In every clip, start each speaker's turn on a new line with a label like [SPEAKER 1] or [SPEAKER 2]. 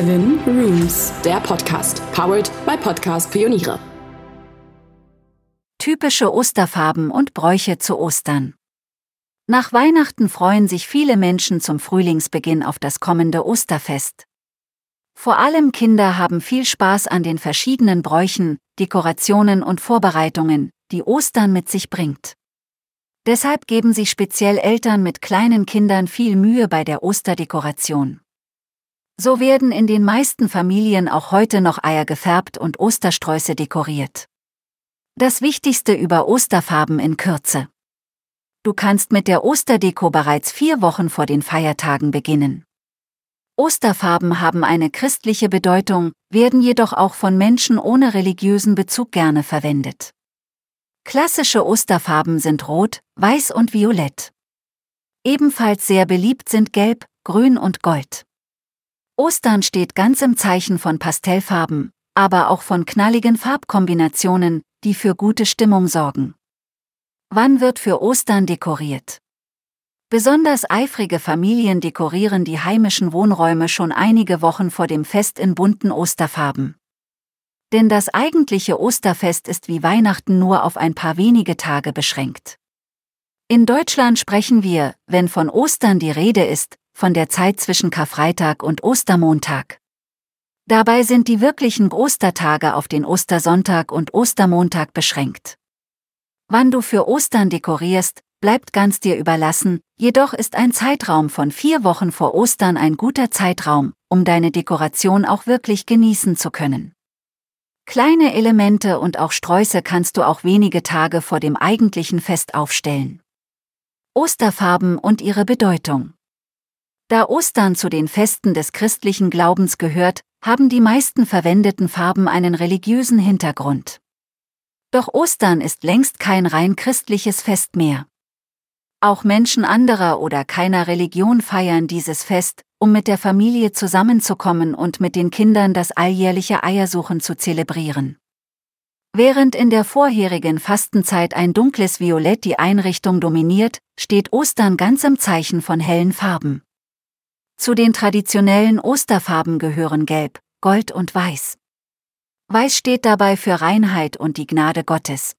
[SPEAKER 1] Seven Rooms, der Podcast, powered by Podcast Pioniere.
[SPEAKER 2] Typische Osterfarben und Bräuche zu Ostern. Nach Weihnachten freuen sich viele Menschen zum Frühlingsbeginn auf das kommende Osterfest. Vor allem Kinder haben viel Spaß an den verschiedenen Bräuchen, Dekorationen und Vorbereitungen, die Ostern mit sich bringt. Deshalb geben sich speziell Eltern mit kleinen Kindern viel Mühe bei der Osterdekoration. So werden in den meisten Familien auch heute noch Eier gefärbt und Ostersträuße dekoriert. Das Wichtigste über Osterfarben in Kürze. Du kannst mit der Osterdeko bereits vier Wochen vor den Feiertagen beginnen. Osterfarben haben eine christliche Bedeutung, werden jedoch auch von Menschen ohne religiösen Bezug gerne verwendet. Klassische Osterfarben sind Rot, Weiß und Violett. Ebenfalls sehr beliebt sind Gelb, Grün und Gold. Ostern steht ganz im Zeichen von Pastellfarben, aber auch von knalligen Farbkombinationen, die für gute Stimmung sorgen. Wann wird für Ostern dekoriert? Besonders eifrige Familien dekorieren die heimischen Wohnräume schon einige Wochen vor dem Fest in bunten Osterfarben. Denn das eigentliche Osterfest ist wie Weihnachten nur auf ein paar wenige Tage beschränkt. In Deutschland sprechen wir, wenn von Ostern die Rede ist, von der Zeit zwischen Karfreitag und Ostermontag. Dabei sind die wirklichen Ostertage auf den Ostersonntag und Ostermontag beschränkt. Wann du für Ostern dekorierst, bleibt ganz dir überlassen, jedoch ist ein Zeitraum von vier Wochen vor Ostern ein guter Zeitraum, um deine Dekoration auch wirklich genießen zu können. Kleine Elemente und auch Sträuße kannst du auch wenige Tage vor dem eigentlichen Fest aufstellen. Osterfarben und ihre Bedeutung. Da Ostern zu den Festen des christlichen Glaubens gehört, haben die meisten verwendeten Farben einen religiösen Hintergrund. Doch Ostern ist längst kein rein christliches Fest mehr. Auch Menschen anderer oder keiner Religion feiern dieses Fest, um mit der Familie zusammenzukommen und mit den Kindern das alljährliche Eiersuchen zu zelebrieren. Während in der vorherigen Fastenzeit ein dunkles Violett die Einrichtung dominiert, steht Ostern ganz im Zeichen von hellen Farben. Zu den traditionellen Osterfarben gehören Gelb, Gold und Weiß. Weiß steht dabei für Reinheit und die Gnade Gottes.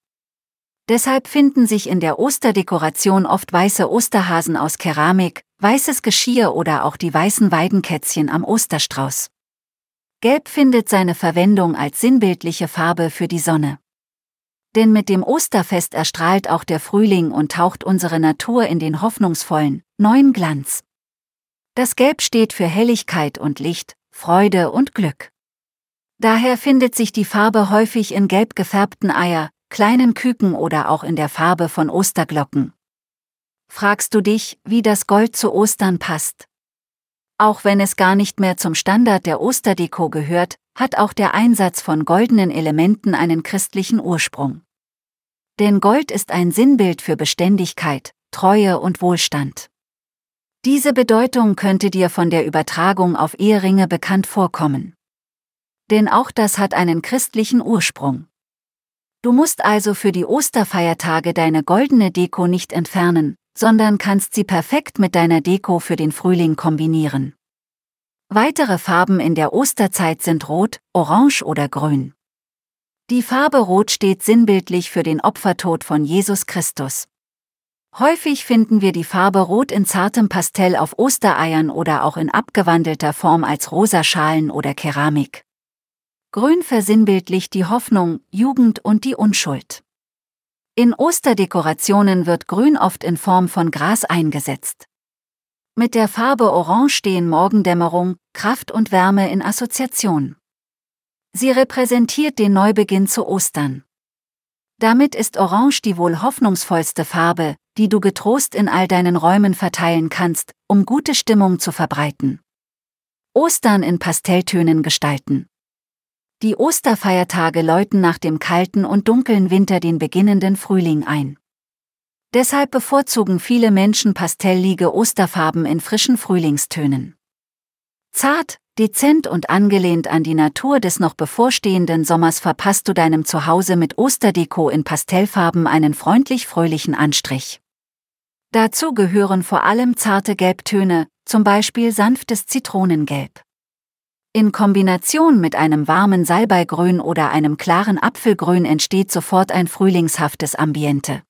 [SPEAKER 2] Deshalb finden sich in der Osterdekoration oft weiße Osterhasen aus Keramik, weißes Geschirr oder auch die weißen Weidenkätzchen am Osterstrauß. Gelb findet seine Verwendung als sinnbildliche Farbe für die Sonne. Denn mit dem Osterfest erstrahlt auch der Frühling und taucht unsere Natur in den hoffnungsvollen, neuen Glanz. Das Gelb steht für Helligkeit und Licht, Freude und Glück. Daher findet sich die Farbe häufig in gelb gefärbten Eier, kleinen Küken oder auch in der Farbe von Osterglocken. Fragst du dich, wie das Gold zu Ostern passt? Auch wenn es gar nicht mehr zum Standard der Osterdeko gehört, hat auch der Einsatz von goldenen Elementen einen christlichen Ursprung. Denn Gold ist ein Sinnbild für Beständigkeit, Treue und Wohlstand. Diese Bedeutung könnte dir von der Übertragung auf Eheringe bekannt vorkommen. Denn auch das hat einen christlichen Ursprung. Du musst also für die Osterfeiertage deine goldene Deko nicht entfernen, sondern kannst sie perfekt mit deiner Deko für den Frühling kombinieren. Weitere Farben in der Osterzeit sind Rot, Orange oder Grün. Die Farbe Rot steht sinnbildlich für den Opfertod von Jesus Christus. Häufig finden wir die Farbe Rot in zartem Pastell auf Ostereiern oder auch in abgewandelter Form als rosa Schalen oder Keramik. Grün versinnbildlicht die Hoffnung, Jugend und die Unschuld. In Osterdekorationen wird Grün oft in Form von Gras eingesetzt. Mit der Farbe Orange stehen Morgendämmerung, Kraft und Wärme in Assoziation. Sie repräsentiert den Neubeginn zu Ostern. Damit ist Orange die wohl hoffnungsvollste Farbe, die du getrost in all deinen Räumen verteilen kannst, um gute Stimmung zu verbreiten. Ostern in Pastelltönen gestalten. Die Osterfeiertage läuten nach dem kalten und dunklen Winter den beginnenden Frühling ein. Deshalb bevorzugen viele Menschen pastellige Osterfarben in frischen Frühlingstönen. Zart, dezent und angelehnt an die Natur des noch bevorstehenden Sommers verpasst du deinem Zuhause mit Osterdeko in Pastellfarben einen freundlich-fröhlichen Anstrich. Dazu gehören vor allem zarte Gelbtöne, zum Beispiel sanftes Zitronengelb. In Kombination mit einem warmen Salbeigrün oder einem klaren Apfelgrün entsteht sofort ein frühlingshaftes Ambiente.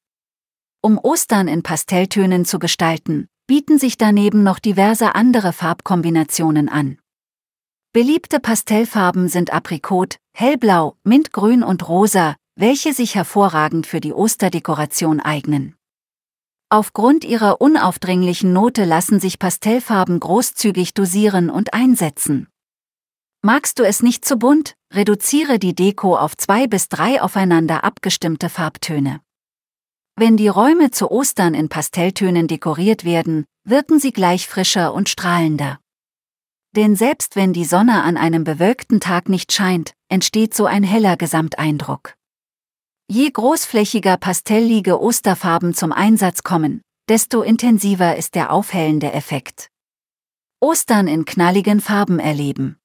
[SPEAKER 2] Um Ostern in Pastelltönen zu gestalten, bieten sich daneben noch diverse andere Farbkombinationen an. Beliebte Pastellfarben sind Aprikot, Hellblau, Mintgrün und Rosa, welche sich hervorragend für die Osterdekoration eignen. Aufgrund ihrer unaufdringlichen Note lassen sich Pastellfarben großzügig dosieren und einsetzen. Magst du es nicht zu bunt, reduziere die Deko auf zwei bis drei aufeinander abgestimmte Farbtöne. Wenn die Räume zu Ostern in Pastelltönen dekoriert werden, wirken sie gleich frischer und strahlender. Denn selbst wenn die Sonne an einem bewölkten Tag nicht scheint, entsteht so ein heller Gesamteindruck. Je großflächiger pastellige Osterfarben zum Einsatz kommen, desto intensiver ist der aufhellende Effekt. Ostern in knalligen Farben erleben.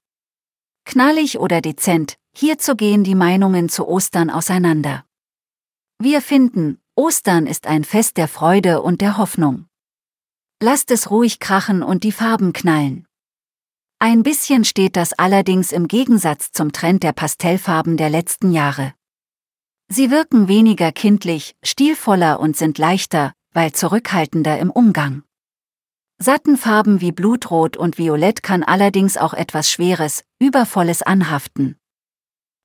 [SPEAKER 2] Knallig oder dezent, hierzu gehen die Meinungen zu Ostern auseinander. Wir finden, Ostern ist ein Fest der Freude und der Hoffnung. Lasst es ruhig krachen und die Farben knallen. Ein bisschen steht das allerdings im Gegensatz zum Trend der Pastellfarben der letzten Jahre. Sie wirken weniger kindlich, stilvoller und sind leichter, weil zurückhaltender im Umgang. Satten Farben wie Blutrot und Violett kann allerdings auch etwas Schweres, Übervolles anhaften.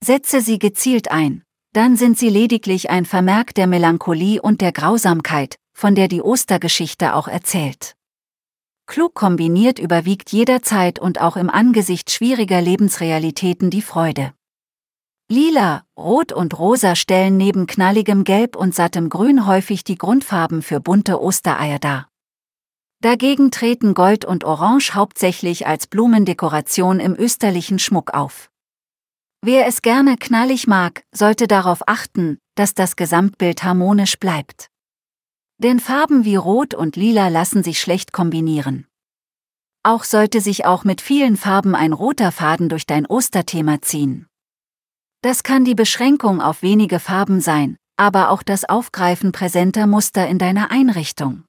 [SPEAKER 2] Setze sie gezielt ein, dann sind sie lediglich ein Vermerk der Melancholie und der Grausamkeit, von der die Ostergeschichte auch erzählt. Klug kombiniert überwiegt jederzeit und auch im Angesicht schwieriger Lebensrealitäten die Freude. Lila, Rot und Rosa stellen neben knalligem Gelb und sattem Grün häufig die Grundfarben für bunte Ostereier dar. Dagegen treten Gold und Orange hauptsächlich als Blumendekoration im österlichen Schmuck auf. Wer es gerne knallig mag, sollte darauf achten, dass das Gesamtbild harmonisch bleibt. Denn Farben wie Rot und Lila lassen sich schlecht kombinieren. Auch sollte sich auch mit vielen Farben ein roter Faden durch dein Osterthema ziehen. Das kann die Beschränkung auf wenige Farben sein, aber auch das Aufgreifen präsenter Muster in deiner Einrichtung.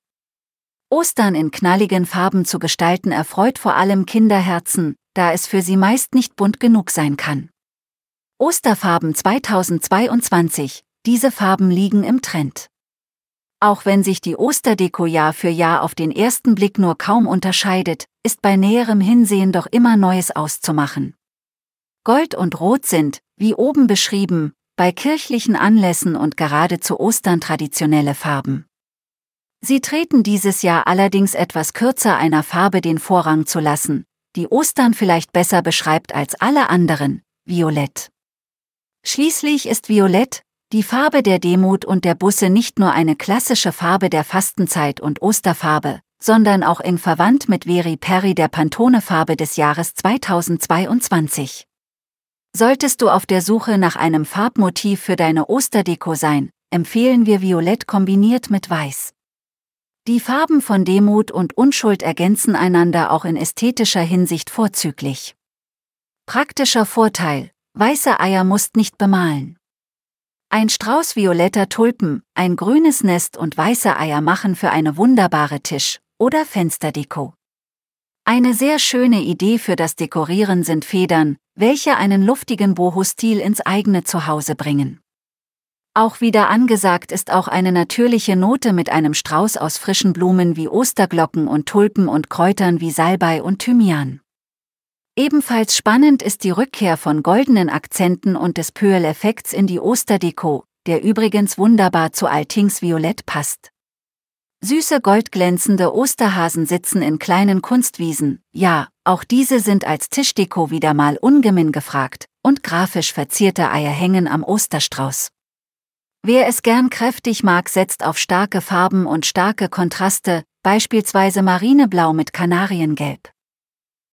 [SPEAKER 2] Ostern in knalligen Farben zu gestalten erfreut vor allem Kinderherzen, da es für sie meist nicht bunt genug sein kann. Osterfarben 2022, diese Farben liegen im Trend. Auch wenn sich die Osterdeko Jahr für Jahr auf den ersten Blick nur kaum unterscheidet, ist bei näherem Hinsehen doch immer Neues auszumachen. Gold und Rot sind, wie oben beschrieben, bei kirchlichen Anlässen und gerade zu Ostern traditionelle Farben. Sie treten dieses Jahr allerdings etwas kürzer einer Farbe den Vorrang zu lassen, die Ostern vielleicht besser beschreibt als alle anderen, Violett. Schließlich ist Violett, die Farbe der Demut und der Busse nicht nur eine klassische Farbe der Fastenzeit und Osterfarbe, sondern auch eng verwandt mit Veri Perry der Pantone-Farbe des Jahres 2022. Solltest du auf der Suche nach einem Farbmotiv für deine Osterdeko sein, empfehlen wir Violett kombiniert mit Weiß. Die Farben von Demut und Unschuld ergänzen einander auch in ästhetischer Hinsicht vorzüglich. Praktischer Vorteil, weiße Eier musst nicht bemalen. Ein Strauß violetter Tulpen, ein grünes Nest und weiße Eier machen für eine wunderbare Tisch- oder Fensterdeko. Eine sehr schöne Idee für das Dekorieren sind Federn, welche einen luftigen Boho-Stil ins eigene Zuhause bringen. Auch wieder angesagt ist auch eine natürliche Note mit einem Strauß aus frischen Blumen wie Osterglocken und Tulpen und Kräutern wie Salbei und Thymian. Ebenfalls spannend ist die Rückkehr von goldenen Akzenten und des Pöel-Effekts in die Osterdeko, der übrigens wunderbar zu Altings Violett passt. Süße goldglänzende Osterhasen sitzen in kleinen Kunstwiesen, ja, auch diese sind als Tischdeko wieder mal ungemein gefragt, und grafisch verzierte Eier hängen am Osterstrauß. Wer es gern kräftig mag, setzt auf starke Farben und starke Kontraste, beispielsweise Marineblau mit Kanariengelb.